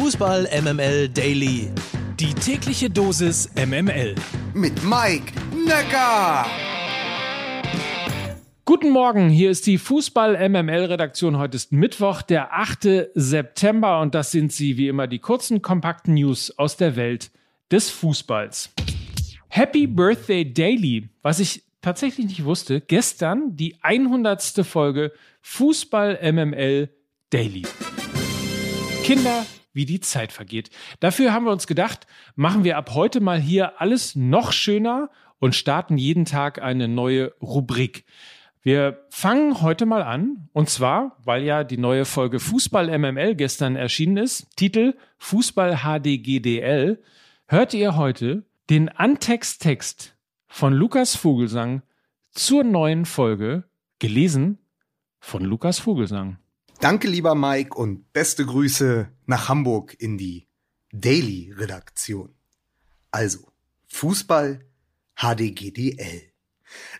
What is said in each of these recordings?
Fußball MML Daily. Die tägliche Dosis MML. Mit Mike Necker. Guten Morgen, hier ist die Fußball MML Redaktion. Heute ist Mittwoch, der 8. September und das sind sie wie immer die kurzen, kompakten News aus der Welt des Fußballs. Happy Birthday Daily, was ich tatsächlich nicht wusste, gestern die 100. Folge Fußball MML Daily. Kinder, wie die Zeit vergeht. Dafür haben wir uns gedacht, machen wir ab heute mal hier alles noch schöner und starten jeden Tag eine neue Rubrik. Wir fangen heute mal an, und zwar, weil ja die neue Folge Fußball MML gestern erschienen ist, Titel Fußball HDGDL, hört ihr heute den Antext-Text von Lukas Vogelsang zur neuen Folge, gelesen von Lukas Vogelsang. Danke, lieber Mike, und beste Grüße nach Hamburg in die Daily-Redaktion. Also, Fußball HDGDL.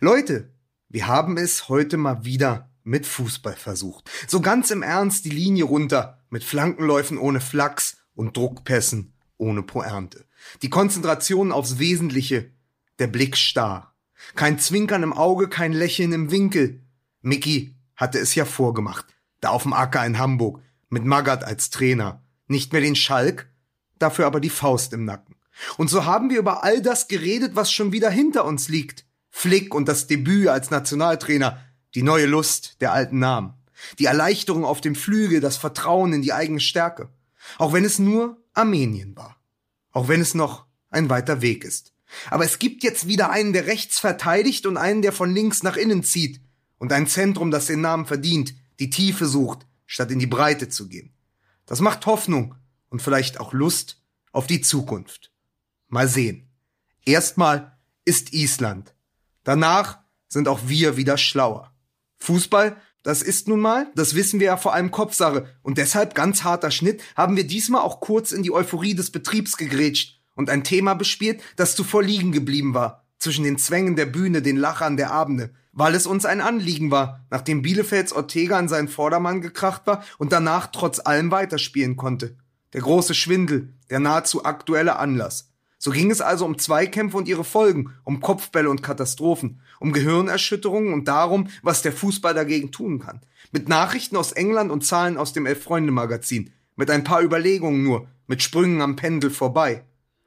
Leute, wir haben es heute mal wieder mit Fußball versucht. So ganz im Ernst die Linie runter, mit Flankenläufen ohne Flachs und Druckpässen ohne Poernte. Die Konzentration aufs Wesentliche, der Blick starr. Kein Zwinkern im Auge, kein Lächeln im Winkel. Mickey hatte es ja vorgemacht da auf dem Acker in Hamburg, mit Magath als Trainer. Nicht mehr den Schalk, dafür aber die Faust im Nacken. Und so haben wir über all das geredet, was schon wieder hinter uns liegt. Flick und das Debüt als Nationaltrainer, die neue Lust der alten Namen, die Erleichterung auf dem Flügel, das Vertrauen in die eigene Stärke. Auch wenn es nur Armenien war. Auch wenn es noch ein weiter Weg ist. Aber es gibt jetzt wieder einen, der rechts verteidigt und einen, der von links nach innen zieht. Und ein Zentrum, das den Namen verdient, die Tiefe sucht, statt in die Breite zu gehen. Das macht Hoffnung und vielleicht auch Lust auf die Zukunft. Mal sehen. Erstmal ist Island. Danach sind auch wir wieder schlauer. Fußball, das ist nun mal, das wissen wir ja vor allem Kopfsache und deshalb ganz harter Schnitt haben wir diesmal auch kurz in die Euphorie des Betriebs gegrätscht und ein Thema bespielt, das zuvor liegen geblieben war, zwischen den Zwängen der Bühne, den Lachern der Abende, weil es uns ein Anliegen war, nachdem Bielefelds Ortega an seinen Vordermann gekracht war und danach trotz allem weiterspielen konnte. Der große Schwindel, der nahezu aktuelle Anlass. So ging es also um Zweikämpfe und ihre Folgen, um Kopfbälle und Katastrophen, um Gehirnerschütterungen und darum, was der Fußball dagegen tun kann. Mit Nachrichten aus England und Zahlen aus dem Elf-Freunde-Magazin. Mit ein paar Überlegungen nur, mit Sprüngen am Pendel vorbei.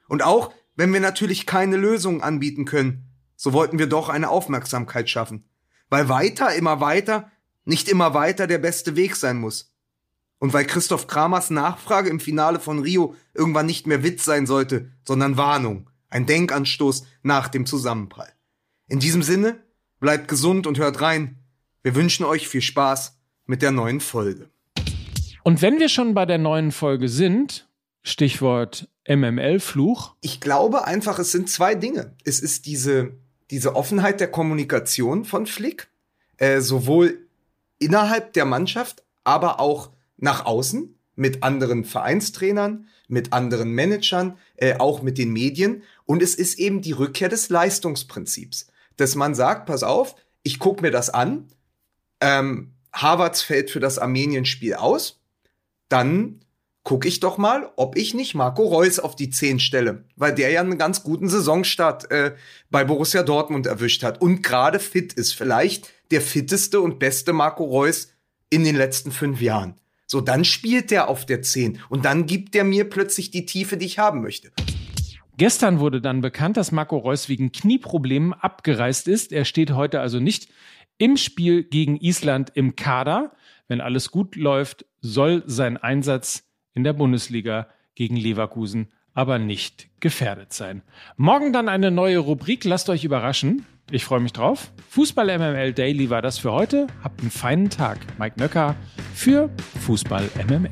Und auch, wenn wir natürlich keine Lösungen anbieten können, so wollten wir doch eine Aufmerksamkeit schaffen. Weil weiter, immer weiter, nicht immer weiter der beste Weg sein muss. Und weil Christoph Kramers Nachfrage im Finale von Rio irgendwann nicht mehr Witz sein sollte, sondern Warnung, ein Denkanstoß nach dem Zusammenprall. In diesem Sinne, bleibt gesund und hört rein. Wir wünschen euch viel Spaß mit der neuen Folge. Und wenn wir schon bei der neuen Folge sind, Stichwort MML-Fluch. Ich glaube einfach, es sind zwei Dinge. Es ist diese diese Offenheit der Kommunikation von Flick, äh, sowohl innerhalb der Mannschaft, aber auch nach außen mit anderen Vereinstrainern, mit anderen Managern, äh, auch mit den Medien. Und es ist eben die Rückkehr des Leistungsprinzips, dass man sagt, pass auf, ich gucke mir das an, ähm, Harvards fällt für das Armenien-Spiel aus, dann gucke ich doch mal, ob ich nicht Marco Reus auf die 10 stelle, weil der ja einen ganz guten Saisonstart äh, bei Borussia Dortmund erwischt hat und gerade fit ist. Vielleicht der fitteste und beste Marco Reus in den letzten fünf Jahren. So, dann spielt der auf der 10 und dann gibt der mir plötzlich die Tiefe, die ich haben möchte. Gestern wurde dann bekannt, dass Marco Reus wegen Knieproblemen abgereist ist. Er steht heute also nicht im Spiel gegen Island im Kader. Wenn alles gut läuft, soll sein Einsatz in der Bundesliga gegen Leverkusen aber nicht gefährdet sein. Morgen dann eine neue Rubrik, lasst euch überraschen. Ich freue mich drauf. Fußball MML Daily war das für heute. Habt einen feinen Tag. Mike Nöcker für Fußball MML.